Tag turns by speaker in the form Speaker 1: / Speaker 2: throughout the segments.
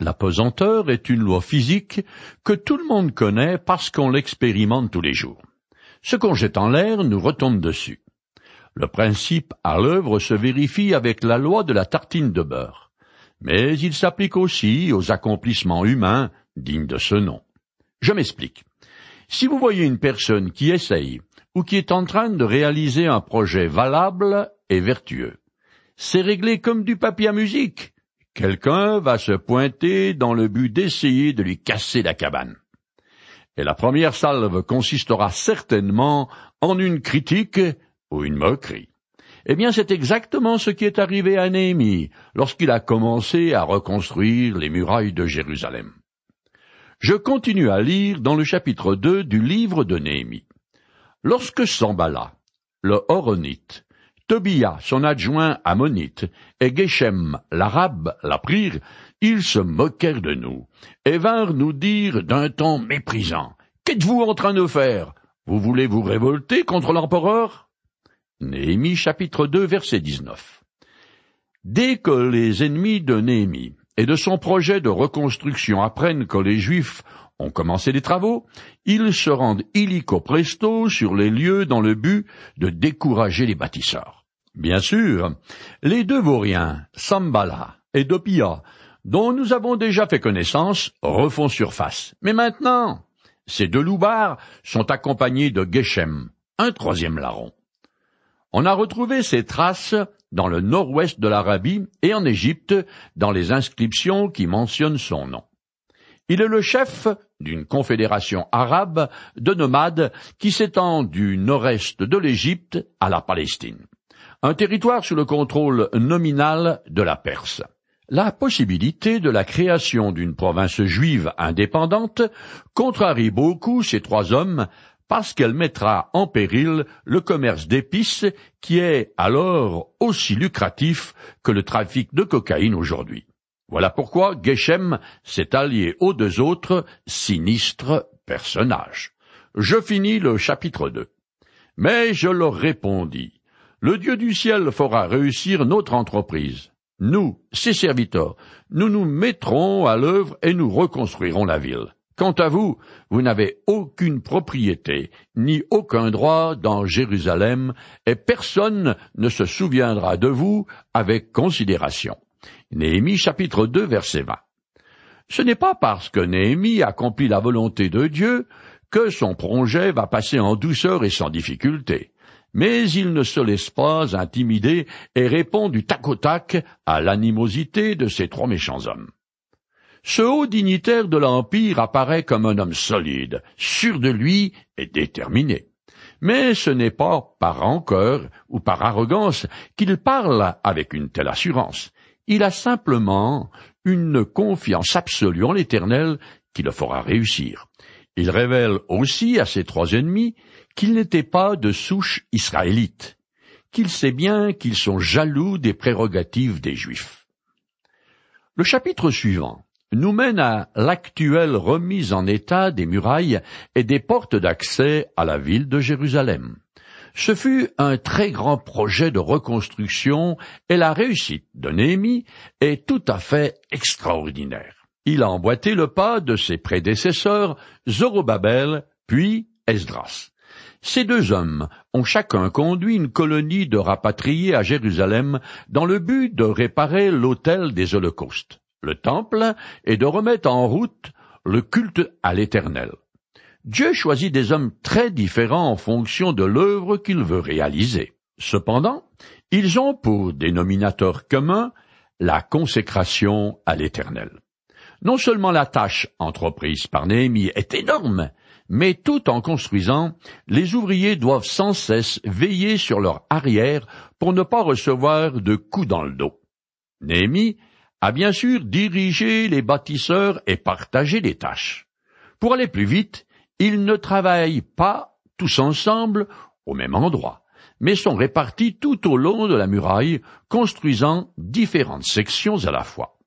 Speaker 1: La pesanteur est une loi physique que tout le monde connaît parce qu'on l'expérimente tous les jours. Ce qu'on jette en l'air nous retombe dessus. Le principe à l'œuvre se vérifie avec la loi de la tartine de beurre, mais il s'applique aussi aux accomplissements humains dignes de ce nom. Je m'explique. Si vous voyez une personne qui essaye ou qui est en train de réaliser un projet valable et vertueux, c'est réglé comme du papier à musique. Quelqu'un va se pointer dans le but d'essayer de lui casser la cabane et la première salve consistera certainement en une critique ou une moquerie. Eh bien, c'est exactement ce qui est arrivé à Néhémie lorsqu'il a commencé à reconstruire les murailles de Jérusalem. Je continue à lire dans le chapitre 2 du livre de Néhémie. Lorsque Sambala, le Horonite, Tobia, son adjoint ammonite, et Geshem, l'arabe, l'apprirent, ils se moquèrent de nous, et vinrent nous dire d'un ton méprisant. Qu'êtes-vous en train de faire? Vous voulez vous révolter contre l'empereur? Néhémie chapitre 2 verset 19. Dès que les ennemis de Néhémie et de son projet de reconstruction apprennent que les Juifs ont commencé les travaux, ils se rendent illico presto sur les lieux dans le but de décourager les bâtisseurs. Bien sûr, les deux vauriens, Sambala et Dopia, dont nous avons déjà fait connaissance, refont surface. Mais maintenant, ces deux loupards sont accompagnés de Geshem, un troisième larron. On a retrouvé ces traces dans le nord-ouest de l'Arabie et en Égypte dans les inscriptions qui mentionnent son nom. Il est le chef d'une confédération arabe de nomades qui s'étend du nord-est de l'Égypte à la Palestine, un territoire sous le contrôle nominal de la Perse. La possibilité de la création d'une province juive indépendante contrarie beaucoup ces trois hommes parce qu'elle mettra en péril le commerce d'épices qui est alors aussi lucratif que le trafic de cocaïne aujourd'hui. Voilà pourquoi Geshem s'est allié aux deux autres sinistres personnages. Je finis le chapitre 2. Mais je leur répondis, le Dieu du ciel fera réussir notre entreprise. Nous, ses serviteurs, nous nous mettrons à l'œuvre et nous reconstruirons la ville. Quant à vous, vous n'avez aucune propriété, ni aucun droit dans Jérusalem, et personne ne se souviendra de vous avec considération. Néhémie chapitre 2 verset 20. Ce n'est pas parce que Néhémie accomplit la volonté de Dieu que son projet va passer en douceur et sans difficulté mais il ne se laisse pas intimider et répond du tac au tac à l'animosité de ces trois méchants hommes. Ce haut dignitaire de l'Empire apparaît comme un homme solide, sûr de lui et déterminé. Mais ce n'est pas par rancœur ou par arrogance qu'il parle avec une telle assurance. Il a simplement une confiance absolue en l'Éternel qui le fera réussir. Il révèle aussi à ses trois ennemis qu'il n'était pas de souche israélite, qu'il sait bien qu'ils sont jaloux des prérogatives des Juifs. Le chapitre suivant nous mène à l'actuelle remise en état des murailles et des portes d'accès à la ville de Jérusalem. Ce fut un très grand projet de reconstruction et la réussite de Néhémie est tout à fait extraordinaire. Il a emboîté le pas de ses prédécesseurs Zorobabel puis Esdras. Ces deux hommes ont chacun conduit une colonie de rapatriés à Jérusalem dans le but de réparer l'autel des holocaustes, le temple, et de remettre en route le culte à l'Éternel. Dieu choisit des hommes très différents en fonction de l'œuvre qu'il veut réaliser. Cependant, ils ont pour dénominateur commun la consécration à l'Éternel. Non seulement la tâche entreprise par Néhémie est énorme, mais tout en construisant, les ouvriers doivent sans cesse veiller sur leur arrière pour ne pas recevoir de coups dans le dos. Néhémie a bien sûr dirigé les bâtisseurs et partagé les tâches. Pour aller plus vite, ils ne travaillent pas tous ensemble au même endroit, mais sont répartis tout au long de la muraille, construisant différentes sections à la fois.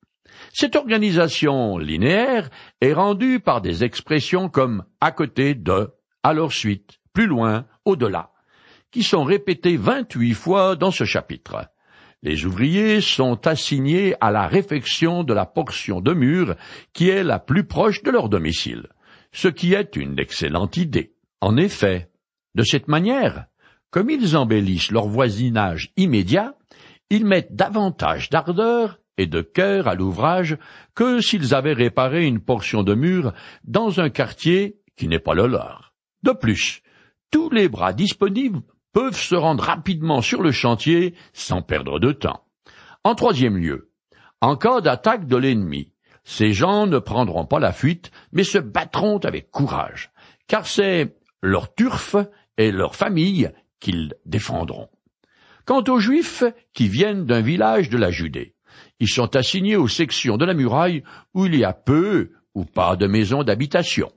Speaker 1: Cette organisation linéaire est rendue par des expressions comme à côté de, à leur suite, plus loin, au-delà, qui sont répétées vingt-huit fois dans ce chapitre. Les ouvriers sont assignés à la réfection de la portion de mur qui est la plus proche de leur domicile, ce qui est une excellente idée. En effet, de cette manière, comme ils embellissent leur voisinage immédiat, ils mettent davantage d'ardeur et de cœur à l'ouvrage que s'ils avaient réparé une portion de mur dans un quartier qui n'est pas le leur. De plus, tous les bras disponibles peuvent se rendre rapidement sur le chantier sans perdre de temps. En troisième lieu, en cas d'attaque de l'ennemi, ces gens ne prendront pas la fuite, mais se battront avec courage, car c'est leur turf et leur famille qu'ils défendront. Quant aux Juifs qui viennent d'un village de la Judée, ils sont assignés aux sections de la muraille où il y a peu ou pas de maisons d'habitation.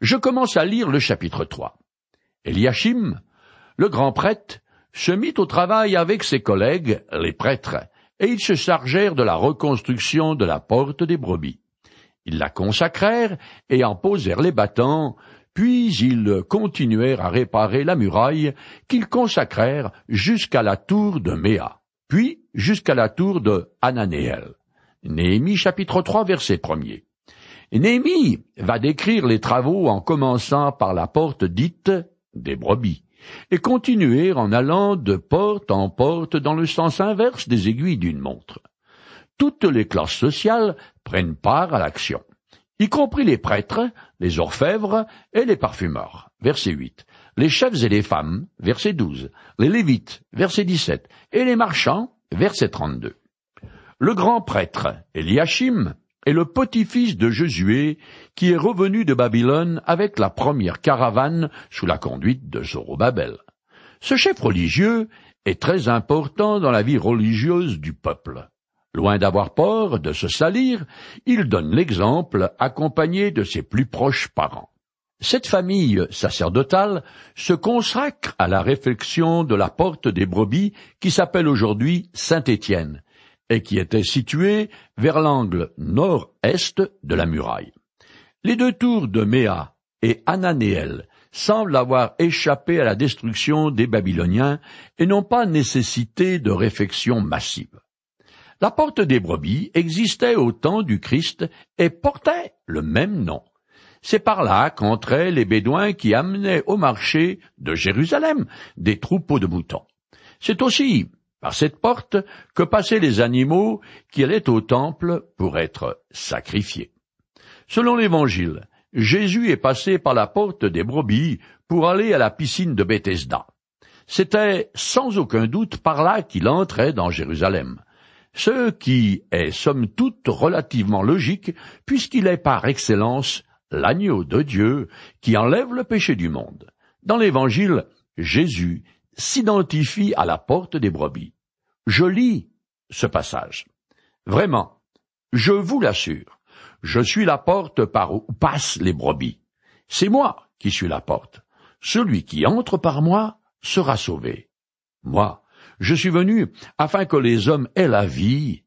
Speaker 1: Je commence à lire le chapitre 3. Eliachim, le grand prêtre, se mit au travail avec ses collègues, les prêtres, et ils se chargèrent de la reconstruction de la porte des brebis. Ils la consacrèrent et en posèrent les battants, puis ils continuèrent à réparer la muraille qu'ils consacrèrent jusqu'à la tour de Méa, puis jusqu'à la tour de Ananéel. Néhémie chapitre 3 verset 1 Néhémie va décrire les travaux en commençant par la porte dite des brebis, et continuer en allant de porte en porte dans le sens inverse des aiguilles d'une montre. Toutes les classes sociales prennent part à l'action, y compris les prêtres, les orfèvres et les parfumeurs. Verset 8. Les chefs et les femmes, verset 12. Les lévites, verset 17. Et les marchands, verset 32. Le grand prêtre, Eliachim, est le petit-fils de Josué, qui est revenu de Babylone avec la première caravane sous la conduite de Zorobabel. Ce chef religieux est très important dans la vie religieuse du peuple. Loin d'avoir peur de se salir, il donne l'exemple accompagné de ses plus proches parents. Cette famille sacerdotale se consacre à la réflexion de la porte des brebis qui s'appelle aujourd'hui Saint-Étienne et qui était située vers l'angle nord-est de la muraille. Les deux tours de Méa et Ananéel semblent avoir échappé à la destruction des Babyloniens et n'ont pas nécessité de réfection massive. La porte des brebis existait au temps du Christ et portait le même nom. C'est par là qu'entraient les Bédouins qui amenaient au marché de Jérusalem des troupeaux de moutons. C'est aussi par cette porte que passaient les animaux qui allaient au temple pour être sacrifiés. Selon l'Évangile, Jésus est passé par la porte des brebis pour aller à la piscine de Bethesda. C'était sans aucun doute par là qu'il entrait dans Jérusalem, ce qui est somme toute relativement logique puisqu'il est par excellence l'agneau de Dieu qui enlève le péché du monde. Dans l'Évangile, Jésus s'identifie à la porte des brebis. Je lis ce passage. Vraiment, je vous l'assure, je suis la porte par où passent les brebis. C'est moi qui suis la porte. Celui qui entre par moi sera sauvé. Moi, je suis venu afin que les hommes aient la vie,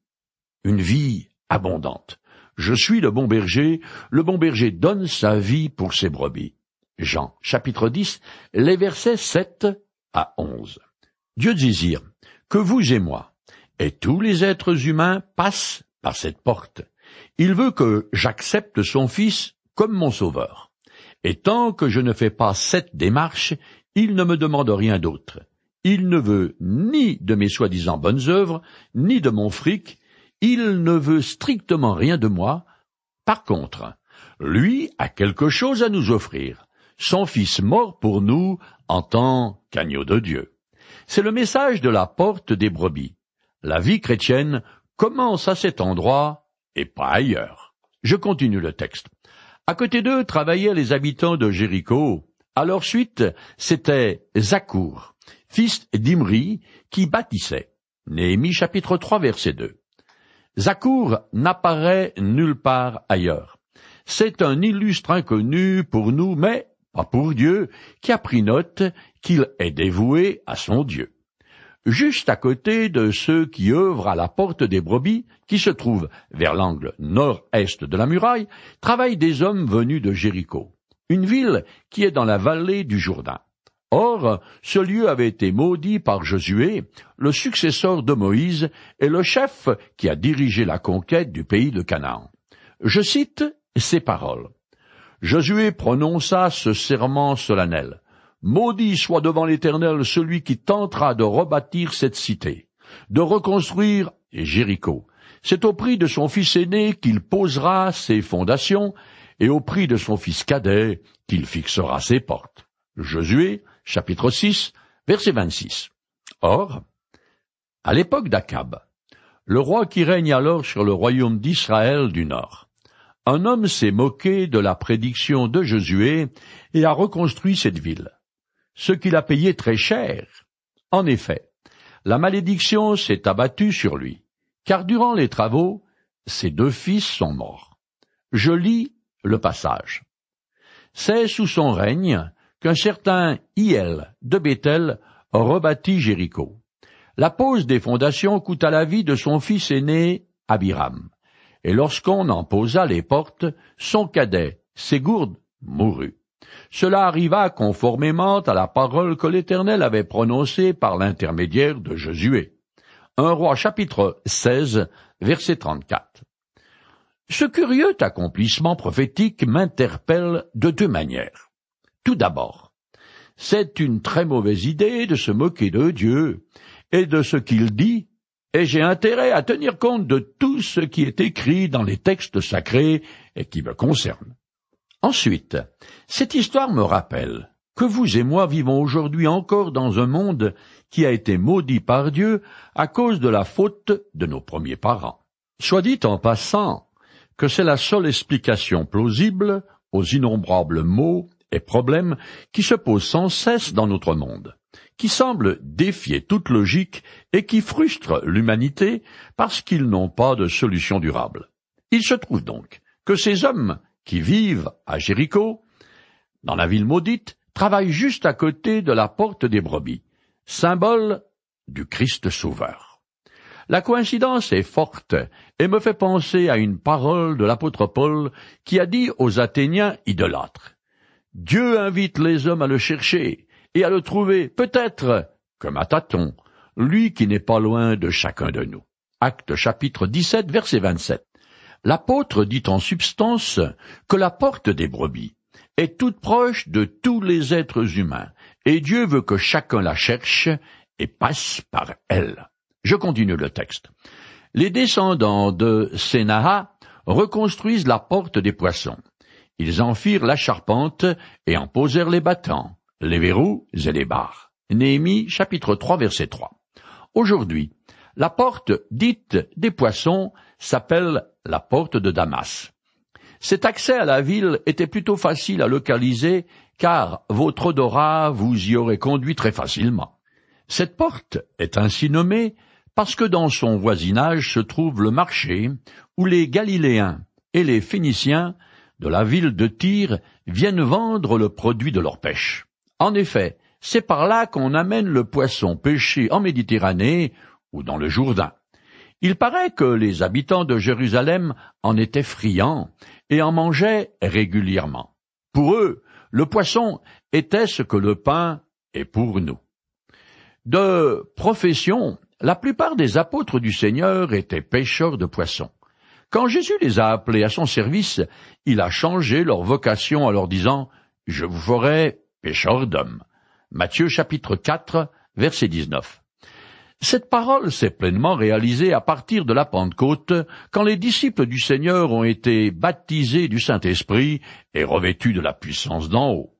Speaker 1: une vie abondante. Je suis le bon berger, le bon berger donne sa vie pour ses brebis. Jean, chapitre 10, les versets 7 à 11. Dieu désire que vous et moi, et tous les êtres humains passent par cette porte. Il veut que j'accepte son Fils comme mon Sauveur. Et tant que je ne fais pas cette démarche, il ne me demande rien d'autre. Il ne veut ni de mes soi-disant bonnes œuvres, ni de mon fric, il ne veut strictement rien de moi. Par contre, lui a quelque chose à nous offrir, son Fils mort pour nous en tant qu'agneau de Dieu. C'est le message de la porte des brebis. La vie chrétienne commence à cet endroit et pas ailleurs. Je continue le texte. À côté d'eux travaillaient les habitants de Jéricho. À leur suite, c'était Zakour, fils d'Imri, qui bâtissait. Néhémie chapitre 3 verset 2. Zakour n'apparaît nulle part ailleurs. C'est un illustre inconnu pour nous, mais pour Dieu, qui a pris note qu'il est dévoué à son Dieu. Juste à côté de ceux qui œuvrent à la porte des brebis, qui se trouve vers l'angle nord-est de la muraille, travaillent des hommes venus de Jéricho, une ville qui est dans la vallée du Jourdain. Or, ce lieu avait été maudit par Josué, le successeur de Moïse et le chef qui a dirigé la conquête du pays de Canaan. Je cite ces paroles. Josué prononça ce serment solennel. Maudit soit devant l'Éternel celui qui tentera de rebâtir cette cité, de reconstruire Jéricho. C'est au prix de son fils aîné qu'il posera ses fondations, et au prix de son fils cadet qu'il fixera ses portes. Josué, chapitre 6, verset 26. Or, à l'époque d'Akab, le roi qui règne alors sur le royaume d'Israël du Nord, un homme s'est moqué de la prédiction de Josué et a reconstruit cette ville, ce qu'il a payé très cher. En effet, la malédiction s'est abattue sur lui, car durant les travaux, ses deux fils sont morts. Je lis le passage. C'est sous son règne qu'un certain Hiel de Bethel rebâtit Jéricho. La pose des fondations coûta la vie de son fils aîné, Abiram. Et lorsqu'on en posa les portes, son cadet, Ségourde, mourut. Cela arriva conformément à la parole que l'Éternel avait prononcée par l'intermédiaire de Josué. Un roi chapitre 16, verset 34. Ce curieux accomplissement prophétique m'interpelle de deux manières. Tout d'abord, c'est une très mauvaise idée de se moquer de Dieu et de ce qu'il dit, et j'ai intérêt à tenir compte de tout ce qui est écrit dans les textes sacrés et qui me concerne. Ensuite, cette histoire me rappelle que vous et moi vivons aujourd'hui encore dans un monde qui a été maudit par Dieu à cause de la faute de nos premiers parents. Soit dit en passant que c'est la seule explication plausible aux innombrables maux et problèmes qui se posent sans cesse dans notre monde, qui semblent défier toute logique et qui frustrent l'humanité parce qu'ils n'ont pas de solution durable. Il se trouve donc que ces hommes qui vivent à Jéricho, dans la ville maudite, travaillent juste à côté de la porte des brebis, symbole du Christ Sauveur. La coïncidence est forte et me fait penser à une parole de l'apôtre Paul qui a dit aux Athéniens idolâtres. Dieu invite les hommes à le chercher et à le trouver, peut-être, comme à tâtons, lui qui n'est pas loin de chacun de nous. Acte chapitre 17, verset 27. L'apôtre dit en substance que la porte des brebis est toute proche de tous les êtres humains, et Dieu veut que chacun la cherche et passe par elle. Je continue le texte. Les descendants de Sénaha reconstruisent la porte des poissons. Ils en firent la charpente et en posèrent les battants, les verrous et les barres. Néhémie chapitre 3 verset 3. Aujourd'hui, la porte dite des poissons s'appelle la porte de Damas. Cet accès à la ville était plutôt facile à localiser car votre odorat vous y aurait conduit très facilement. Cette porte est ainsi nommée parce que dans son voisinage se trouve le marché où les Galiléens et les Phéniciens de la ville de Tyr viennent vendre le produit de leur pêche. En effet, c'est par là qu'on amène le poisson pêché en Méditerranée ou dans le Jourdain. Il paraît que les habitants de Jérusalem en étaient friands et en mangeaient régulièrement. Pour eux, le poisson était ce que le pain est pour nous. De profession, la plupart des apôtres du Seigneur étaient pêcheurs de poissons. Quand Jésus les a appelés à son service, il a changé leur vocation en leur disant Je vous ferai pécheurs d'hommes. Matthieu chapitre 4, verset 19. Cette parole s'est pleinement réalisée à partir de la Pentecôte, quand les disciples du Seigneur ont été baptisés du Saint-Esprit et revêtus de la puissance d'en haut.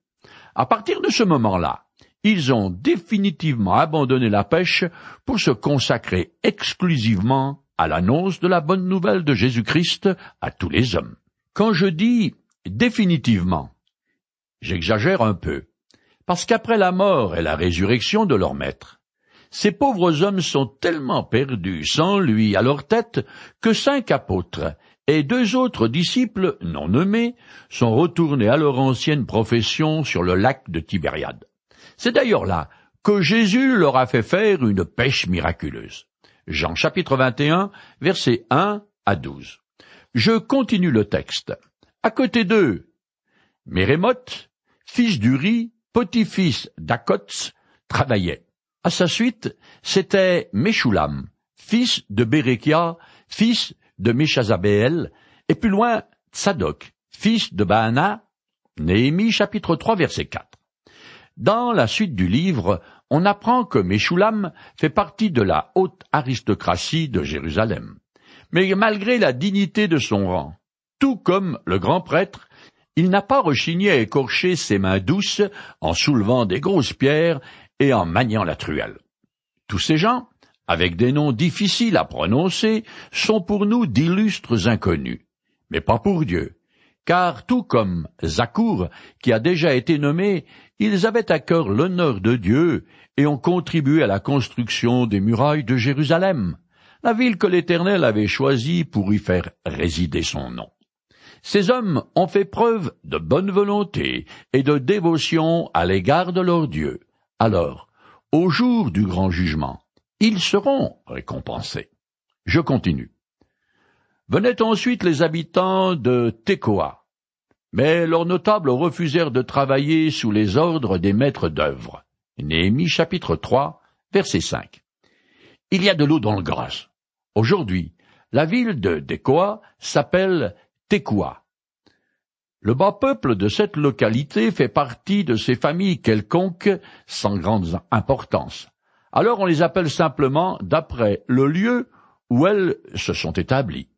Speaker 1: À partir de ce moment-là, ils ont définitivement abandonné la pêche pour se consacrer exclusivement à l'annonce de la bonne nouvelle de Jésus-Christ à tous les hommes. Quand je dis définitivement, j'exagère un peu, parce qu'après la mort et la résurrection de leur maître, ces pauvres hommes sont tellement perdus sans lui à leur tête que cinq apôtres et deux autres disciples non nommés sont retournés à leur ancienne profession sur le lac de Tibériade. C'est d'ailleurs là que Jésus leur a fait faire une pêche miraculeuse. Jean chapitre 21, versets 1 à 12. Je continue le texte. À côté d'eux, Mérémoth, fils d'Uri, petit-fils d'Akots, travaillait. À sa suite, c'était Meshulam, fils de Bérékia, fils de Meshazabeel, et plus loin, Tsadok, fils de Baana, Néhémie chapitre 3 verset 4. Dans la suite du livre, on apprend que Meshulam fait partie de la haute aristocratie de Jérusalem. Mais malgré la dignité de son rang, tout comme le grand prêtre, il n'a pas rechigné à écorcher ses mains douces en soulevant des grosses pierres et en maniant la truelle. Tous ces gens, avec des noms difficiles à prononcer, sont pour nous d'illustres inconnus, mais pas pour Dieu, car tout comme Zakour, qui a déjà été nommé, ils avaient à cœur l'honneur de Dieu et ont contribué à la construction des murailles de Jérusalem, la ville que l'Éternel avait choisie pour y faire résider son nom. Ces hommes ont fait preuve de bonne volonté et de dévotion à l'égard de leur Dieu. Alors, au jour du grand jugement, ils seront récompensés. Je continue. Venaient ensuite les habitants de Tekoa. Mais leurs notables refusèrent de travailler sous les ordres des maîtres d'œuvre. Néhémie chapitre 3, verset 5. Il y a de l'eau dans le gras. Aujourd'hui, la ville de Tekoa s'appelle Tekoa. Le bas peuple de cette localité fait partie de ces familles quelconques sans grande importance. Alors on les appelle simplement d'après le lieu où elles se sont établies.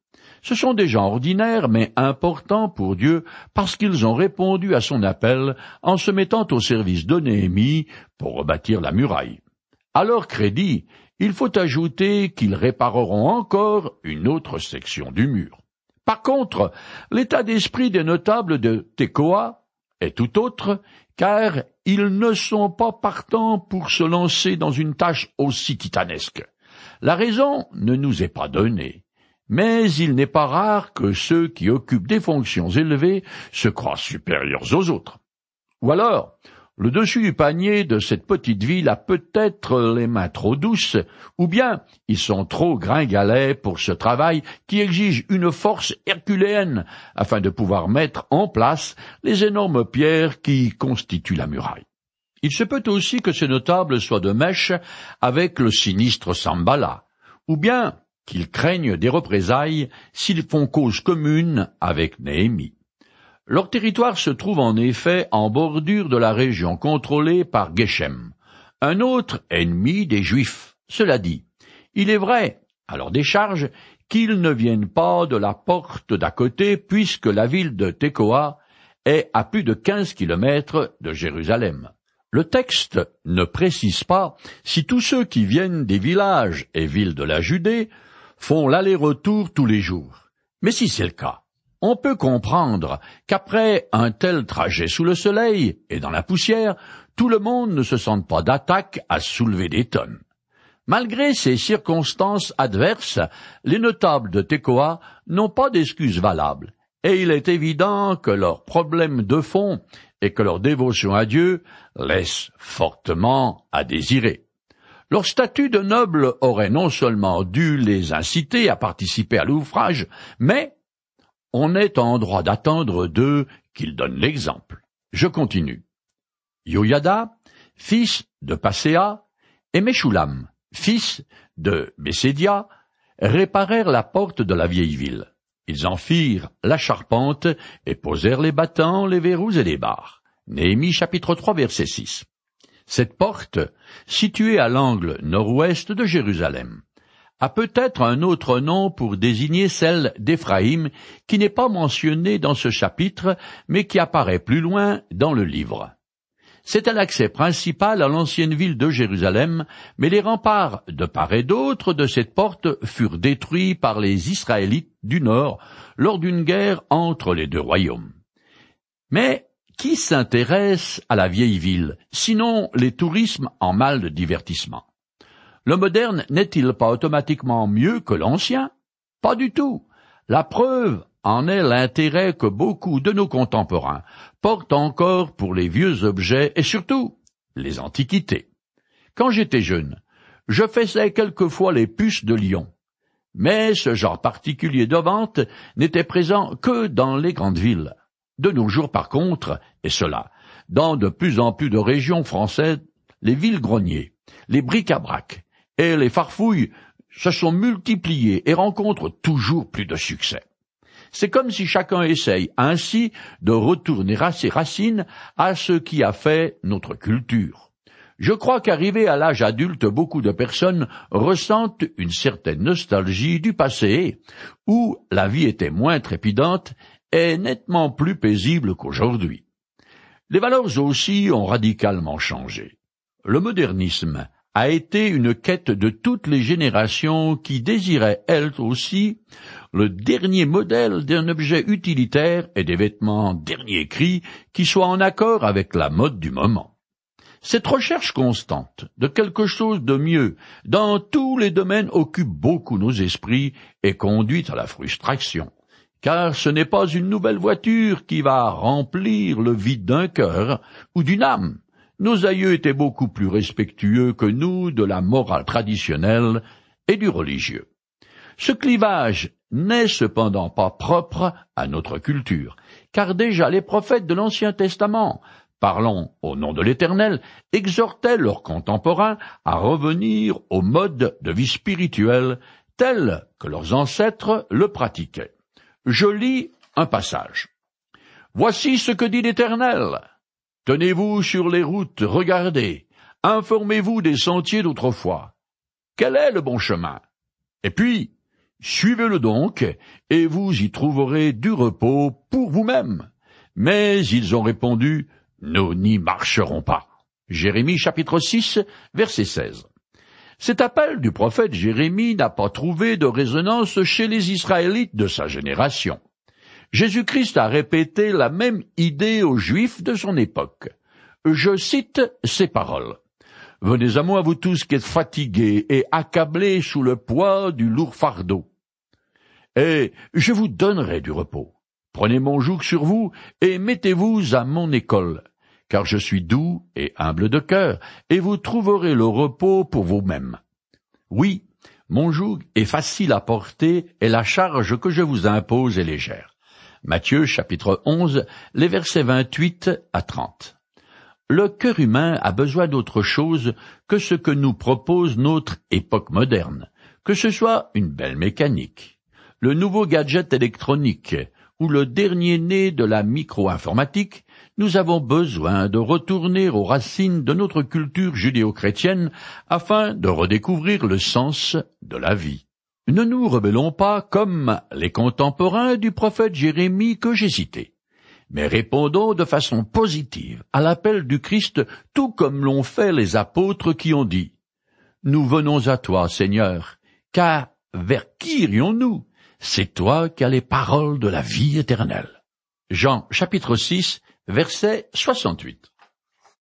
Speaker 1: Ce sont des gens ordinaires mais importants pour Dieu parce qu'ils ont répondu à son appel en se mettant au service de Néhémie pour rebâtir la muraille. À leur crédit, il faut ajouter qu'ils répareront encore une autre section du mur. Par contre, l'état d'esprit des notables de Tekoa est tout autre, car ils ne sont pas partants pour se lancer dans une tâche aussi titanesque. La raison ne nous est pas donnée. Mais il n'est pas rare que ceux qui occupent des fonctions élevées se croient supérieurs aux autres. Ou alors, le dessus du panier de cette petite ville a peut-être les mains trop douces, ou bien ils sont trop gringalets pour ce travail qui exige une force herculéenne afin de pouvoir mettre en place les énormes pierres qui constituent la muraille. Il se peut aussi que ces notables soient de mèche avec le sinistre Sambala, ou bien qu'ils craignent des représailles s'ils font cause commune avec Néhémie. Leur territoire se trouve en effet en bordure de la région contrôlée par Geshem, un autre ennemi des Juifs. Cela dit, il est vrai, à leur décharge, qu'ils ne viennent pas de la porte d'à côté, puisque la ville de Tekoa est à plus de quinze kilomètres de Jérusalem. Le texte ne précise pas si tous ceux qui viennent des villages et villes de la Judée font l'aller-retour tous les jours. Mais si c'est le cas, on peut comprendre qu'après un tel trajet sous le soleil et dans la poussière, tout le monde ne se sente pas d'attaque à soulever des tonnes. Malgré ces circonstances adverses, les notables de Tekoa n'ont pas d'excuses valables, et il est évident que leur problème de fond et que leur dévotion à Dieu laissent fortement à désirer. Leur statut de noble aurait non seulement dû les inciter à participer à l'ouvrage, mais on est en droit d'attendre d'eux qu'ils donnent l'exemple. Je continue. Yoyada, fils de Passéa, et Meshulam, fils de Bessédia, réparèrent la porte de la vieille ville. Ils en firent la charpente et posèrent les battants, les verrous et les barres. Néhémie chapitre 3 verset 6. Cette porte, située à l'angle nord-ouest de Jérusalem, a peut-être un autre nom pour désigner celle d'Éphraïm qui n'est pas mentionnée dans ce chapitre, mais qui apparaît plus loin dans le livre. C'était l'accès principal à l'ancienne ville de Jérusalem, mais les remparts de part et d'autre de cette porte furent détruits par les Israélites du Nord lors d'une guerre entre les deux royaumes. Mais qui s'intéresse à la vieille ville, sinon les tourismes en mal de divertissement? Le moderne n'est-il pas automatiquement mieux que l'ancien? Pas du tout. La preuve en est l'intérêt que beaucoup de nos contemporains portent encore pour les vieux objets et surtout les antiquités. Quand j'étais jeune, je faisais quelquefois les puces de Lyon. Mais ce genre particulier de vente n'était présent que dans les grandes villes. De nos jours, par contre, et cela dans de plus en plus de régions françaises, les villes-greniers, les bric-à-brac et les farfouilles se sont multipliées et rencontrent toujours plus de succès. C'est comme si chacun essaye ainsi de retourner à ses racines à ce qui a fait notre culture. Je crois qu'arrivé à l'âge adulte, beaucoup de personnes ressentent une certaine nostalgie du passé, où la vie était moins trépidante et nettement plus paisible qu'aujourd'hui. Les valeurs aussi ont radicalement changé. Le modernisme a été une quête de toutes les générations qui désiraient elles aussi le dernier modèle d'un objet utilitaire et des vêtements dernier cri qui soient en accord avec la mode du moment. Cette recherche constante de quelque chose de mieux dans tous les domaines occupe beaucoup nos esprits et conduit à la frustration car ce n'est pas une nouvelle voiture qui va remplir le vide d'un cœur ou d'une âme. Nos aïeux étaient beaucoup plus respectueux que nous de la morale traditionnelle et du religieux. Ce clivage n'est cependant pas propre à notre culture, car déjà les prophètes de l'Ancien Testament, parlant au nom de l'Éternel, exhortaient leurs contemporains à revenir au mode de vie spirituel tel que leurs ancêtres le pratiquaient. Je lis un passage. Voici ce que dit l'Éternel. Tenez-vous sur les routes, regardez, informez-vous des sentiers d'autrefois. Quel est le bon chemin? Et puis, suivez-le donc, et vous y trouverez du repos pour vous-même. Mais ils ont répondu, nous n'y marcherons pas. Jérémie chapitre 6, verset 16. Cet appel du prophète Jérémie n'a pas trouvé de résonance chez les Israélites de sa génération. Jésus-Christ a répété la même idée aux Juifs de son époque. Je cite ces paroles. Venez à moi, vous tous qui êtes fatigués et accablés sous le poids du lourd fardeau. Et je vous donnerai du repos. Prenez mon joug sur vous et mettez-vous à mon école, car je suis doux et humble de cœur, et vous trouverez le repos pour vous-mêmes. Oui, mon joug est facile à porter, et la charge que je vous impose est légère. Matthieu chapitre 11, les versets 28 à 30. Le cœur humain a besoin d'autre chose que ce que nous propose notre époque moderne, que ce soit une belle mécanique, le nouveau gadget électronique, ou le dernier né de la micro-informatique, nous avons besoin de retourner aux racines de notre culture judéo-chrétienne afin de redécouvrir le sens de la vie. Ne nous rebellons pas comme les contemporains du prophète Jérémie que j'ai cité, mais répondons de façon positive à l'appel du Christ tout comme l'ont fait les apôtres qui ont dit Nous venons à toi, Seigneur, car vers qui irions-nous? C'est toi qui as les paroles de la vie éternelle. Jean chapitre 6 verset 68.